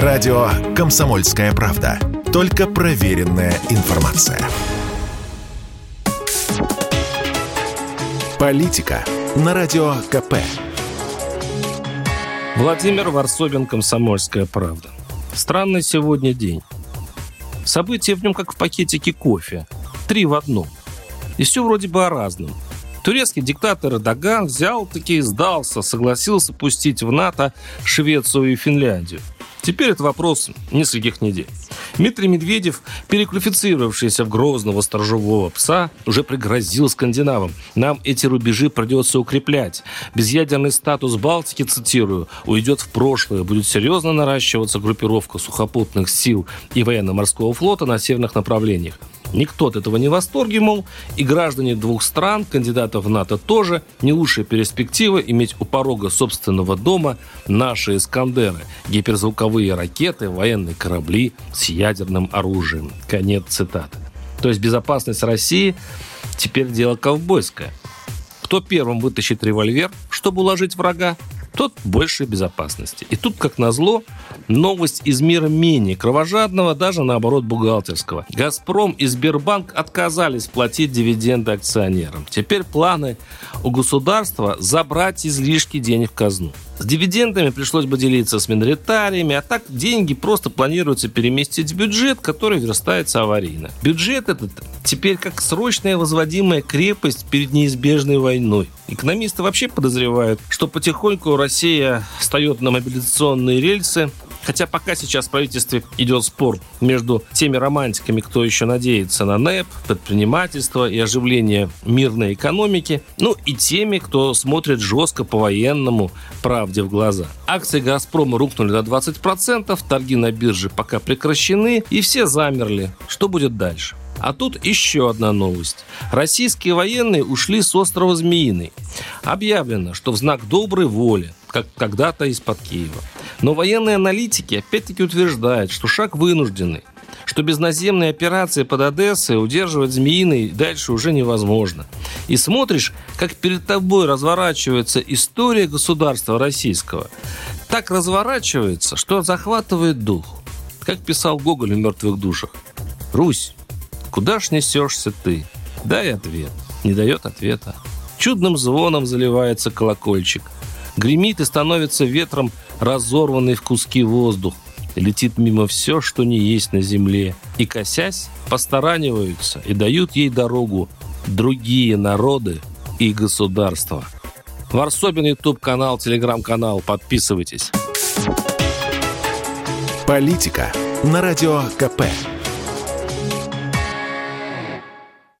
Радио «Комсомольская правда». Только проверенная информация. Политика на Радио КП. Владимир Варсобин, «Комсомольская правда». Странный сегодня день. События в нем как в пакетике кофе. Три в одном. И все вроде бы о разном. Турецкий диктатор Эрдоган взял-таки сдался, согласился пустить в НАТО Швецию и Финляндию. Теперь это вопрос нескольких недель. Дмитрий Медведев, переквалифицировавшийся в грозного сторожевого пса, уже пригрозил скандинавам. Нам эти рубежи придется укреплять. Безъядерный статус Балтики, цитирую, уйдет в прошлое. Будет серьезно наращиваться группировка сухопутных сил и военно-морского флота на северных направлениях. Никто от этого не в восторге, мол, и граждане двух стран, кандидатов в НАТО тоже, не лучшая перспектива иметь у порога собственного дома наши «Искандеры», гиперзвуковые ракеты, военные корабли с ядерным оружием. Конец цитаты. То есть безопасность России теперь дело ковбойское. Кто первым вытащит револьвер, чтобы уложить врага, тот больше безопасности. И тут, как назло, новость из мира менее кровожадного, даже наоборот бухгалтерского. «Газпром» и «Сбербанк» отказались платить дивиденды акционерам. Теперь планы у государства забрать излишки денег в казну. С дивидендами пришлось бы делиться с миноритариями, а так деньги просто планируется переместить в бюджет, который верстается аварийно. Бюджет этот теперь как срочная возводимая крепость перед неизбежной войной. Экономисты вообще подозревают, что потихоньку Россия встает на мобилизационные рельсы, Хотя пока сейчас в правительстве идет спор между теми романтиками, кто еще надеется на НЭП, предпринимательство и оживление мирной экономики, ну и теми, кто смотрит жестко по-военному правде в глаза. Акции «Газпрома» рухнули до 20%, торги на бирже пока прекращены, и все замерли. Что будет дальше? А тут еще одна новость. Российские военные ушли с острова Змеиный. Объявлено, что в знак доброй воли, как когда-то из-под Киева. Но военные аналитики опять-таки утверждают, что шаг вынужденный, что без наземной операции под Одессой удерживать Змеиный дальше уже невозможно. И смотришь, как перед тобой разворачивается история государства российского. Так разворачивается, что захватывает дух. Как писал Гоголь в «Мертвых душах». «Русь, куда ж несешься ты?» Дай ответ. Не дает ответа. Чудным звоном заливается колокольчик. Гремит и становится ветром разорванный в куски воздух. Летит мимо все, что не есть на земле. И, косясь, постараниваются и дают ей дорогу другие народы и государства. Варсобин, YouTube-канал, Телеграм-канал. Подписывайтесь. Политика на Радио КП.